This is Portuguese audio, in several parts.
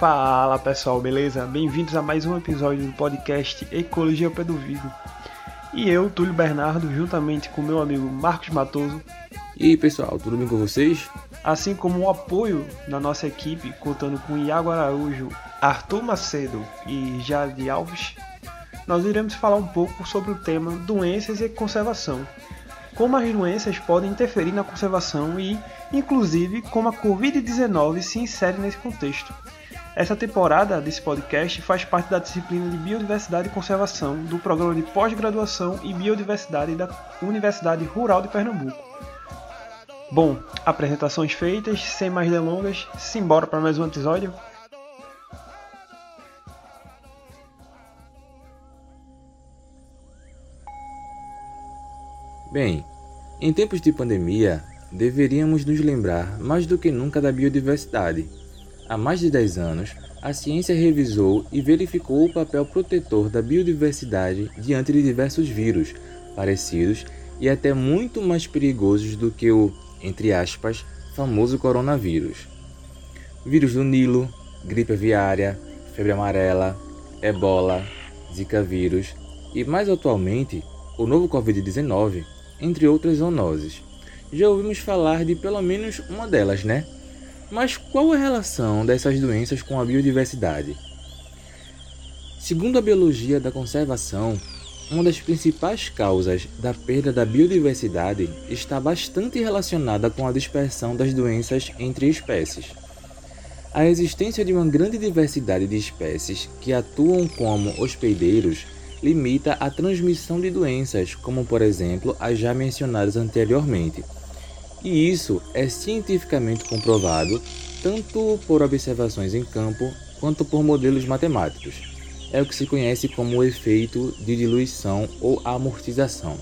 Fala pessoal, beleza? Bem-vindos a mais um episódio do podcast Ecologia Pé do Vidro. E eu, Túlio Bernardo, juntamente com meu amigo Marcos Matoso. E aí pessoal, tudo bem com vocês? Assim como o apoio da nossa equipe, contando com Iago Araújo, Arthur Macedo e Jade Alves, nós iremos falar um pouco sobre o tema doenças e conservação. Como as doenças podem interferir na conservação e, inclusive, como a Covid-19 se insere nesse contexto. Essa temporada desse podcast faz parte da disciplina de Biodiversidade e Conservação do Programa de Pós-Graduação em Biodiversidade da Universidade Rural de Pernambuco. Bom, apresentações feitas, sem mais delongas, simbora para mais um episódio? Bem, em tempos de pandemia, deveríamos nos lembrar mais do que nunca da biodiversidade. Há mais de 10 anos, a ciência revisou e verificou o papel protetor da biodiversidade diante de diversos vírus, parecidos e até muito mais perigosos do que o, entre aspas, famoso coronavírus. Vírus do Nilo, gripe aviária, febre amarela, ebola, zika vírus e mais atualmente o novo Covid-19 entre outras zoonoses. Já ouvimos falar de pelo menos uma delas, né? Mas qual a relação dessas doenças com a biodiversidade? Segundo a biologia da conservação, uma das principais causas da perda da biodiversidade está bastante relacionada com a dispersão das doenças entre espécies. A existência de uma grande diversidade de espécies que atuam como hospedeiros limita a transmissão de doenças, como por exemplo as já mencionadas anteriormente. E isso é cientificamente comprovado tanto por observações em campo quanto por modelos matemáticos. É o que se conhece como o efeito de diluição ou amortização.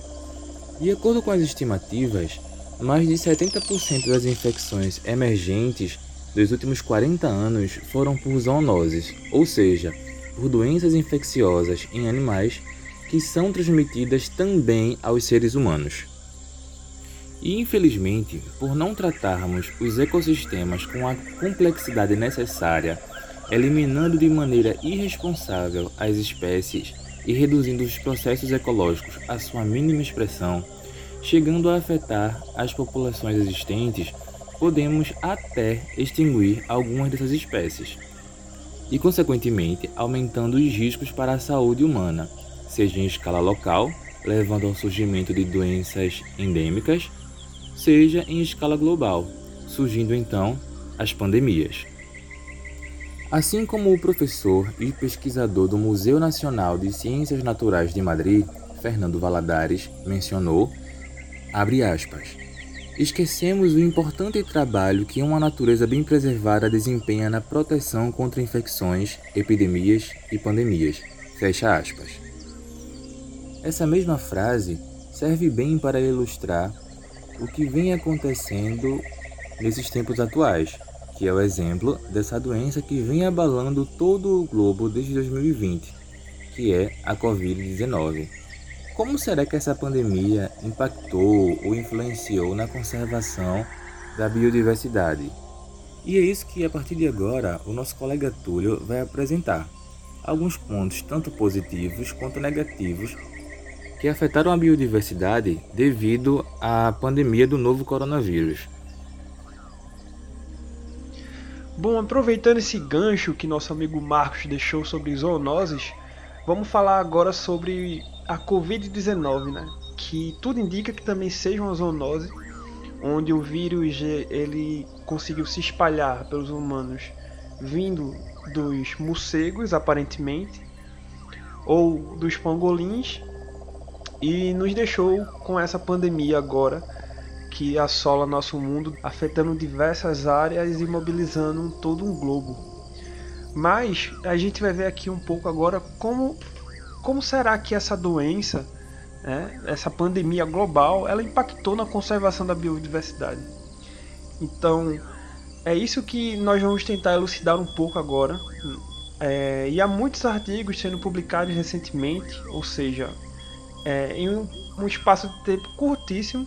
De acordo com as estimativas, mais de 70% das infecções emergentes dos últimos 40 anos foram por zoonoses, ou seja, por doenças infecciosas em animais que são transmitidas também aos seres humanos. E infelizmente, por não tratarmos os ecossistemas com a complexidade necessária, eliminando de maneira irresponsável as espécies e reduzindo os processos ecológicos à sua mínima expressão, chegando a afetar as populações existentes, podemos até extinguir algumas dessas espécies e, consequentemente, aumentando os riscos para a saúde humana, seja em escala local, levando ao surgimento de doenças endêmicas, seja em escala global, surgindo então as pandemias. Assim como o professor e pesquisador do Museu Nacional de Ciências Naturais de Madrid, Fernando Valadares, mencionou, aspas, esquecemos o importante trabalho que uma natureza bem preservada desempenha na proteção contra infecções, epidemias e pandemias. Fecha aspas. Essa mesma frase serve bem para ilustrar o que vem acontecendo nesses tempos atuais, que é o exemplo dessa doença que vem abalando todo o globo desde 2020, que é a Covid-19. Como será que essa pandemia impactou ou influenciou na conservação da biodiversidade? E é isso que a partir de agora o nosso colega Túlio vai apresentar. Alguns pontos tanto positivos quanto negativos que afetaram a biodiversidade devido à pandemia do novo coronavírus. Bom, aproveitando esse gancho que nosso amigo Marcos deixou sobre zoonoses, vamos falar agora sobre a Covid-19, né? Que tudo indica que também seja uma zoonose, onde o vírus ele conseguiu se espalhar pelos humanos vindo dos morcegos, aparentemente, ou dos pangolins, e nos deixou com essa pandemia agora que assola nosso mundo, afetando diversas áreas e mobilizando todo um globo. Mas a gente vai ver aqui um pouco agora como como será que essa doença, né, essa pandemia global, ela impactou na conservação da biodiversidade? Então, é isso que nós vamos tentar elucidar um pouco agora. É, e há muitos artigos sendo publicados recentemente, ou seja, é, em um, um, espaço de tempo curtíssimo,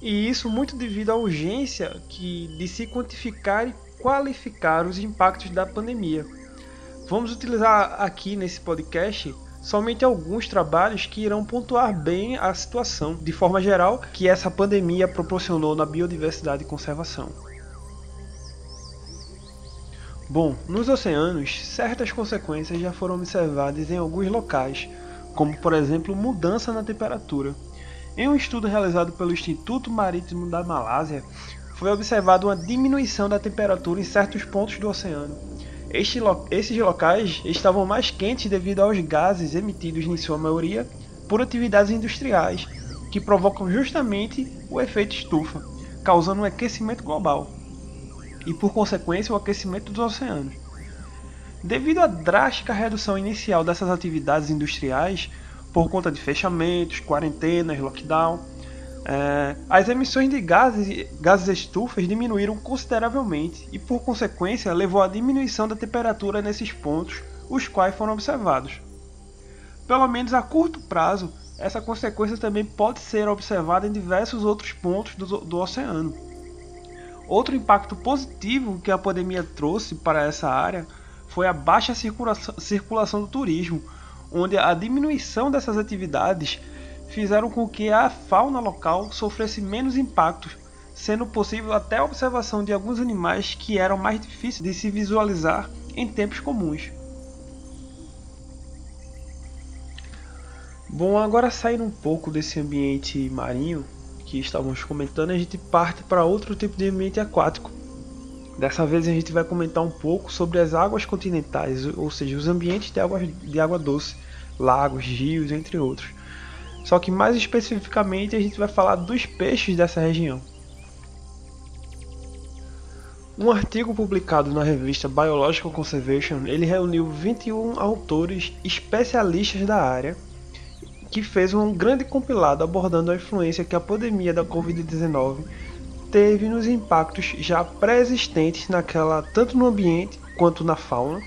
e isso muito devido à urgência que, de se quantificar e qualificar os impactos da pandemia Vamos utilizar aqui nesse podcast somente alguns trabalhos que irão pontuar bem a situação, de forma geral, que essa pandemia proporcionou na biodiversidade e conservação. Bom, nos oceanos, certas consequências já foram observadas em alguns locais, como por exemplo mudança na temperatura. Em um estudo realizado pelo Instituto Marítimo da Malásia, foi observada uma diminuição da temperatura em certos pontos do oceano. Este lo esses locais estavam mais quentes devido aos gases emitidos, em sua maioria, por atividades industriais, que provocam justamente o efeito estufa, causando um aquecimento global e, por consequência, o aquecimento dos oceanos. Devido à drástica redução inicial dessas atividades industriais, por conta de fechamentos, quarentenas, lockdown, é, as emissões de gases, gases estufas diminuíram consideravelmente e, por consequência, levou à diminuição da temperatura nesses pontos, os quais foram observados. Pelo menos a curto prazo, essa consequência também pode ser observada em diversos outros pontos do, do oceano. Outro impacto positivo que a pandemia trouxe para essa área foi a baixa circulação, circulação do turismo, onde a diminuição dessas atividades fizeram com que a fauna local sofresse menos impactos, sendo possível até a observação de alguns animais que eram mais difíceis de se visualizar em tempos comuns. Bom, agora saindo um pouco desse ambiente marinho, que estávamos comentando, a gente parte para outro tipo de ambiente aquático. Dessa vez a gente vai comentar um pouco sobre as águas continentais, ou seja, os ambientes de água, de água doce, lagos, rios, entre outros. Só que mais especificamente a gente vai falar dos peixes dessa região. Um artigo publicado na revista Biological Conservation, ele reuniu 21 autores especialistas da área que fez um grande compilado abordando a influência que a pandemia da Covid-19 teve nos impactos já pré-existentes naquela tanto no ambiente quanto na fauna,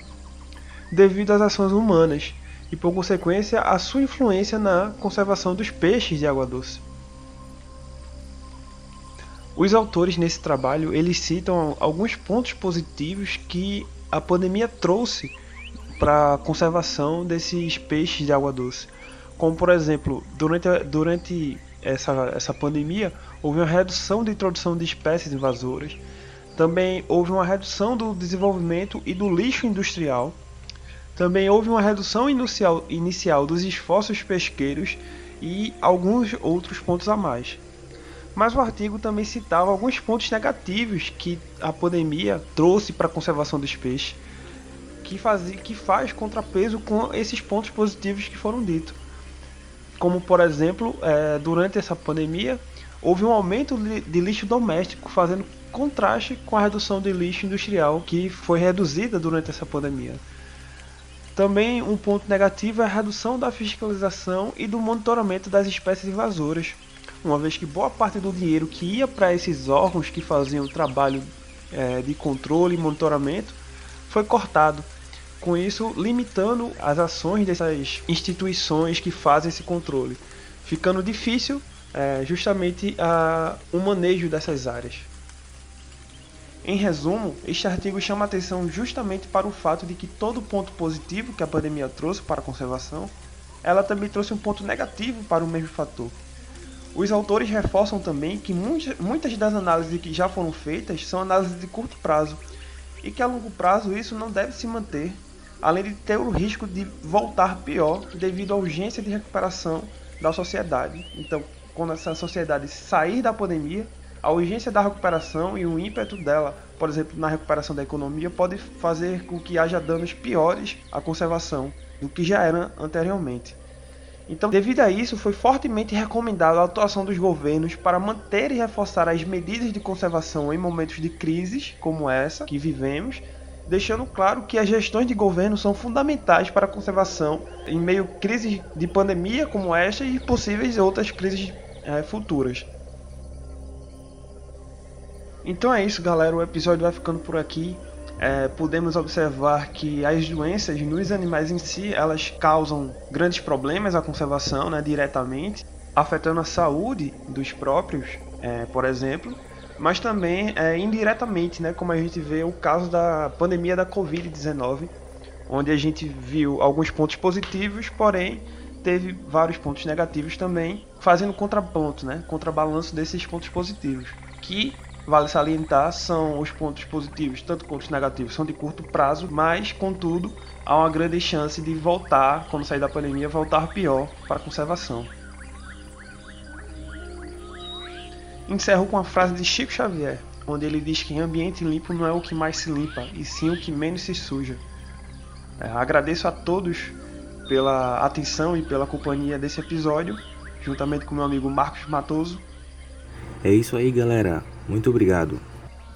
devido às ações humanas e por consequência a sua influência na conservação dos peixes de água doce. Os autores nesse trabalho eles citam alguns pontos positivos que a pandemia trouxe para a conservação desses peixes de água doce como por exemplo, durante, durante essa, essa pandemia, houve uma redução de introdução de espécies invasoras. Também houve uma redução do desenvolvimento e do lixo industrial. Também houve uma redução inicial, inicial dos esforços pesqueiros e alguns outros pontos a mais. Mas o artigo também citava alguns pontos negativos que a pandemia trouxe para a conservação dos peixes, que, faz, que faz contrapeso com esses pontos positivos que foram ditos como por exemplo, é, durante essa pandemia, houve um aumento de lixo doméstico, fazendo contraste com a redução de lixo industrial que foi reduzida durante essa pandemia. Também um ponto negativo é a redução da fiscalização e do monitoramento das espécies invasoras, uma vez que boa parte do dinheiro que ia para esses órgãos que faziam o trabalho é, de controle e monitoramento foi cortado com isso limitando as ações dessas instituições que fazem esse controle, ficando difícil é, justamente a, o manejo dessas áreas. Em resumo, este artigo chama atenção justamente para o fato de que todo ponto positivo que a pandemia trouxe para a conservação, ela também trouxe um ponto negativo para o mesmo fator. Os autores reforçam também que muitas das análises que já foram feitas são análises de curto prazo e que a longo prazo isso não deve se manter além de ter o risco de voltar pior devido à urgência de recuperação da sociedade. Então, quando essa sociedade sair da pandemia, a urgência da recuperação e o ímpeto dela, por exemplo, na recuperação da economia, pode fazer com que haja danos piores à conservação do que já era anteriormente. Então, devido a isso, foi fortemente recomendada a atuação dos governos para manter e reforçar as medidas de conservação em momentos de crises como essa que vivemos, deixando claro que as gestões de governo são fundamentais para a conservação em meio a crises de pandemia como esta e possíveis outras crises é, futuras. Então é isso, galera. O episódio vai ficando por aqui. É, podemos observar que as doenças nos animais em si elas causam grandes problemas à conservação, né, diretamente, afetando a saúde dos próprios, é, por exemplo mas também é, indiretamente, né, como a gente vê o caso da pandemia da Covid-19, onde a gente viu alguns pontos positivos, porém teve vários pontos negativos também, fazendo contraponto, né? Contrabalanço desses pontos positivos, que vale salientar são os pontos positivos, tanto quanto os negativos, são de curto prazo, mas contudo há uma grande chance de voltar, quando sair da pandemia, voltar pior para a conservação. Encerro com a frase de Chico Xavier, onde ele diz que ambiente limpo não é o que mais se limpa, e sim o que menos se suja. É, agradeço a todos pela atenção e pela companhia desse episódio, juntamente com meu amigo Marcos Matoso. É isso aí, galera. Muito obrigado.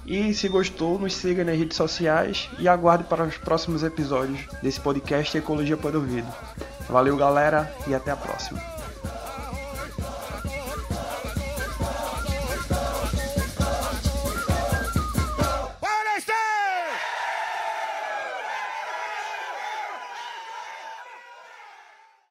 E se gostou, nos siga nas redes sociais e aguarde para os próximos episódios desse podcast Ecologia para o Ouvido. Valeu, galera, e até a próxima.